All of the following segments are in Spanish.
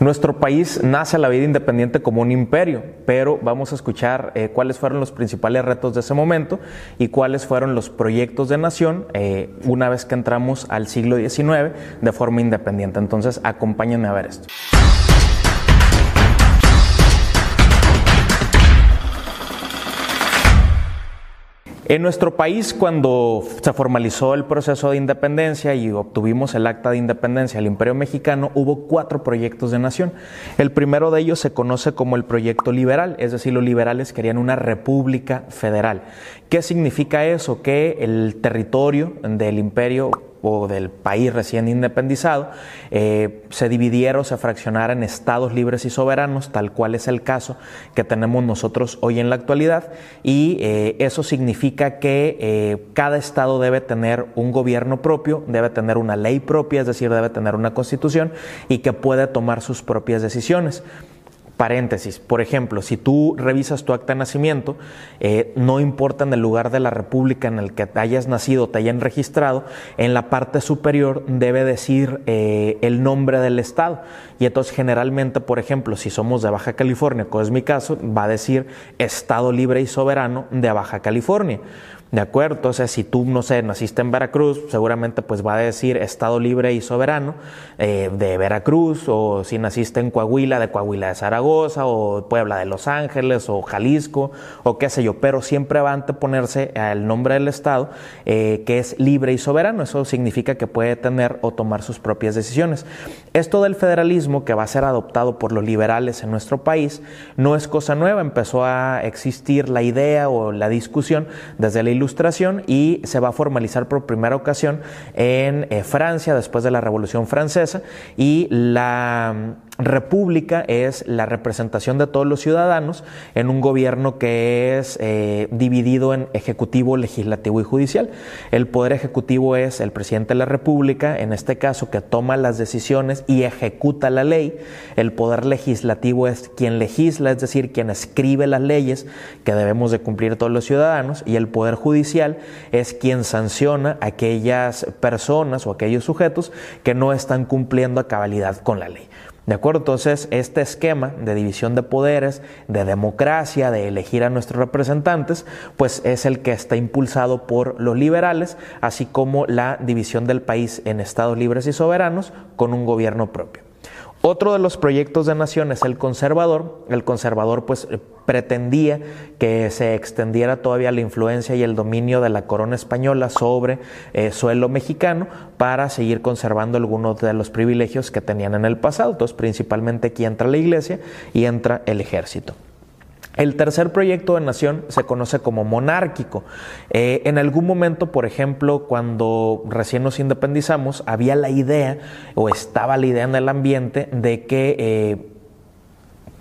Nuestro país nace a la vida independiente como un imperio, pero vamos a escuchar eh, cuáles fueron los principales retos de ese momento y cuáles fueron los proyectos de nación eh, una vez que entramos al siglo XIX de forma independiente. Entonces, acompáñenme a ver esto. En nuestro país, cuando se formalizó el proceso de independencia y obtuvimos el acta de independencia del Imperio Mexicano, hubo cuatro proyectos de nación. El primero de ellos se conoce como el proyecto liberal, es decir, los liberales querían una república federal. ¿Qué significa eso? Que el territorio del imperio o del país recién independizado, eh, se dividiera o se fraccionara en estados libres y soberanos, tal cual es el caso que tenemos nosotros hoy en la actualidad, y eh, eso significa que eh, cada estado debe tener un gobierno propio, debe tener una ley propia, es decir, debe tener una constitución y que puede tomar sus propias decisiones. Paréntesis, por ejemplo, si tú revisas tu acta de nacimiento, eh, no importa en el lugar de la república en el que hayas nacido, te hayan registrado, en la parte superior debe decir eh, el nombre del estado. Y entonces generalmente, por ejemplo, si somos de Baja California, como es mi caso, va a decir Estado Libre y Soberano de Baja California. ¿De acuerdo? Entonces, si tú, no sé, naciste en Veracruz, seguramente pues va a decir Estado Libre y Soberano eh, de Veracruz, o si naciste en Coahuila, de Coahuila de Zaragoza, o Puebla de Los Ángeles, o Jalisco, o qué sé yo, pero siempre va a anteponerse el nombre del Estado, eh, que es libre y soberano. Eso significa que puede tener o tomar sus propias decisiones. Esto del federalismo, que va a ser adoptado por los liberales en nuestro país, no es cosa nueva, empezó a existir la idea o la discusión desde la Ilustración y se va a formalizar por primera ocasión en eh, Francia después de la Revolución Francesa y la república es la representación de todos los ciudadanos en un gobierno que es eh, dividido en ejecutivo, legislativo y judicial. El poder ejecutivo es el presidente de la república, en este caso, que toma las decisiones y ejecuta la ley. El poder legislativo es quien legisla, es decir, quien escribe las leyes que debemos de cumplir todos los ciudadanos. Y el poder judicial es quien sanciona a aquellas personas o aquellos sujetos que no están cumpliendo a cabalidad con la ley. ¿De acuerdo? Entonces, este esquema de división de poderes, de democracia, de elegir a nuestros representantes, pues es el que está impulsado por los liberales, así como la división del país en estados libres y soberanos con un gobierno propio. Otro de los proyectos de nación es el conservador. El conservador pues eh, pretendía que se extendiera todavía la influencia y el dominio de la corona española sobre eh, suelo mexicano para seguir conservando algunos de los privilegios que tenían en el pasado. Entonces principalmente aquí entra la iglesia y entra el ejército. El tercer proyecto de nación se conoce como monárquico. Eh, en algún momento, por ejemplo, cuando recién nos independizamos, había la idea o estaba la idea en el ambiente de que eh,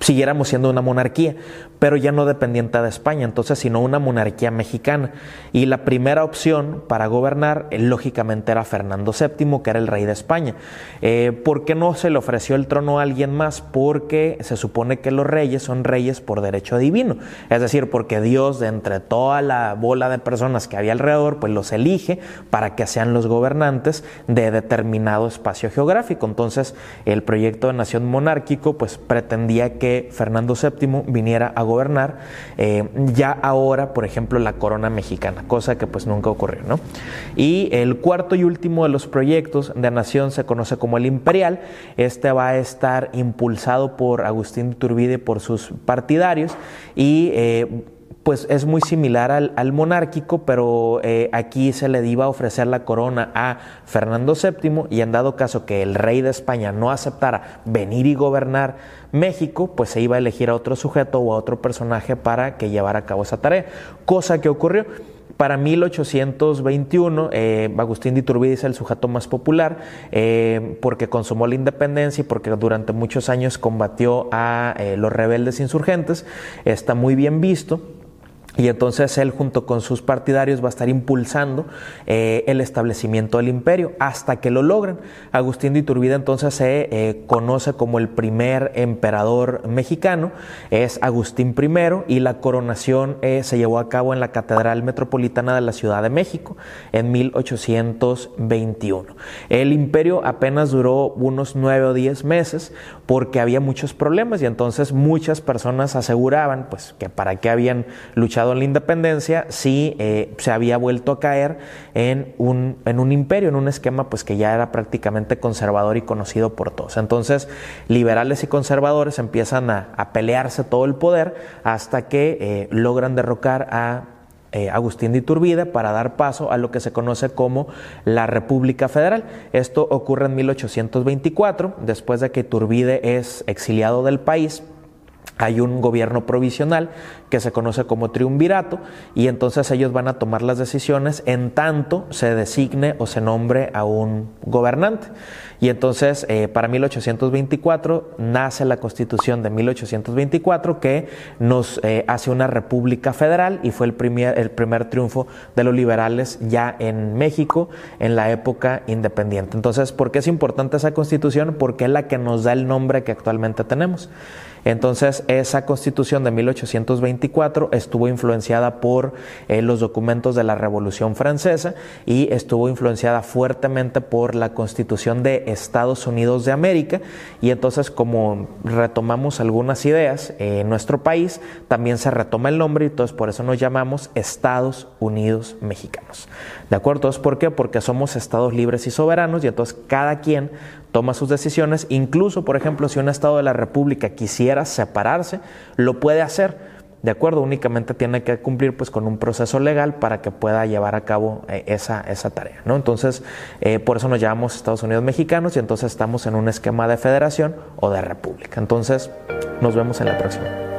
siguiéramos siendo una monarquía, pero ya no dependiente de España, entonces sino una monarquía mexicana. Y la primera opción para gobernar, eh, lógicamente, era Fernando VII, que era el rey de España. Eh, ¿Por qué no se le ofreció el trono a alguien más? Porque se supone que los reyes son reyes por derecho divino, es decir, porque Dios, de entre toda la bola de personas que había alrededor, pues los elige para que sean los gobernantes de determinado espacio geográfico. Entonces, el proyecto de nación monárquico, pues pretendía que Fernando VII viniera a gobernar, eh, ya ahora, por ejemplo, la corona mexicana, cosa que pues nunca ocurrió, ¿no? Y el cuarto y último de los proyectos de nación se conoce como el imperial. Este va a estar impulsado por Agustín Turbide por sus partidarios y eh, pues es muy similar al, monárquico, pero eh, aquí se le iba a ofrecer la corona a Fernando VII y en dado caso que el rey de España no aceptara venir y gobernar México, pues se iba a elegir a otro sujeto o a otro personaje para que llevara a cabo esa tarea, cosa que ocurrió. Para 1821, eh, Agustín de Iturbide es el sujeto más popular eh, porque consumó la independencia y porque durante muchos años combatió a los rebeldes insurgentes. Está muy bien visto. Y entonces él junto con sus partidarios va a estar impulsando eh, el establecimiento del imperio hasta que lo logran. Agustín de Iturbide entonces se eh, conoce como el primer emperador mexicano, es Agustín I y la coronación eh, se llevó a cabo en la Catedral Metropolitana de la Ciudad de México en 1821. El imperio apenas duró unos nueve o diez meses porque había muchos problemas y entonces muchas personas aseguraban pues que para qué habían luchado en la independencia si eh, se había vuelto a caer en un, en un imperio, en un esquema pues que ya era prácticamente conservador y conocido por todos. Entonces, liberales y conservadores empiezan a, pelearse todo el poder hasta que eh, logran derrocar a eh, Agustín de Iturbide para dar paso a lo que se conoce como la República Federal. Esto ocurre en 1824, después de que Iturbide es exiliado del país hay un gobierno provisional que se conoce como triunvirato y entonces ellos van a tomar las decisiones en tanto se designe o se nombre a un gobernante. Y entonces eh, para 1824 nace la constitución de 1824 que nos eh, hace una república federal y fue el primer, el primer triunfo de los liberales ya en México en la época independiente. Entonces, ¿por qué es importante esa constitución? Porque es la que nos da el nombre que actualmente tenemos. Entonces, esa constitución de 1824 estuvo influenciada por eh, los documentos de la Revolución Francesa y estuvo influenciada fuertemente por la constitución de Estados Unidos de América. Y entonces, como retomamos algunas ideas en nuestro país, también se retoma el nombre y entonces por eso nos llamamos Estados Unidos Mexicanos. ¿De acuerdo? Entonces, ¿por qué? Porque somos estados libres y soberanos y entonces cada quien toma sus decisiones, incluso, por ejemplo, si un Estado de la República quisiera separarse, lo puede hacer, ¿de acuerdo? Únicamente tiene que cumplir pues con un proceso legal para que pueda llevar a cabo eh, esa, esa, tarea, ¿no? Entonces, eh, por eso nos llamamos Estados Unidos mexicanos y entonces estamos en un esquema de federación o de república. Entonces, nos vemos en la próxima.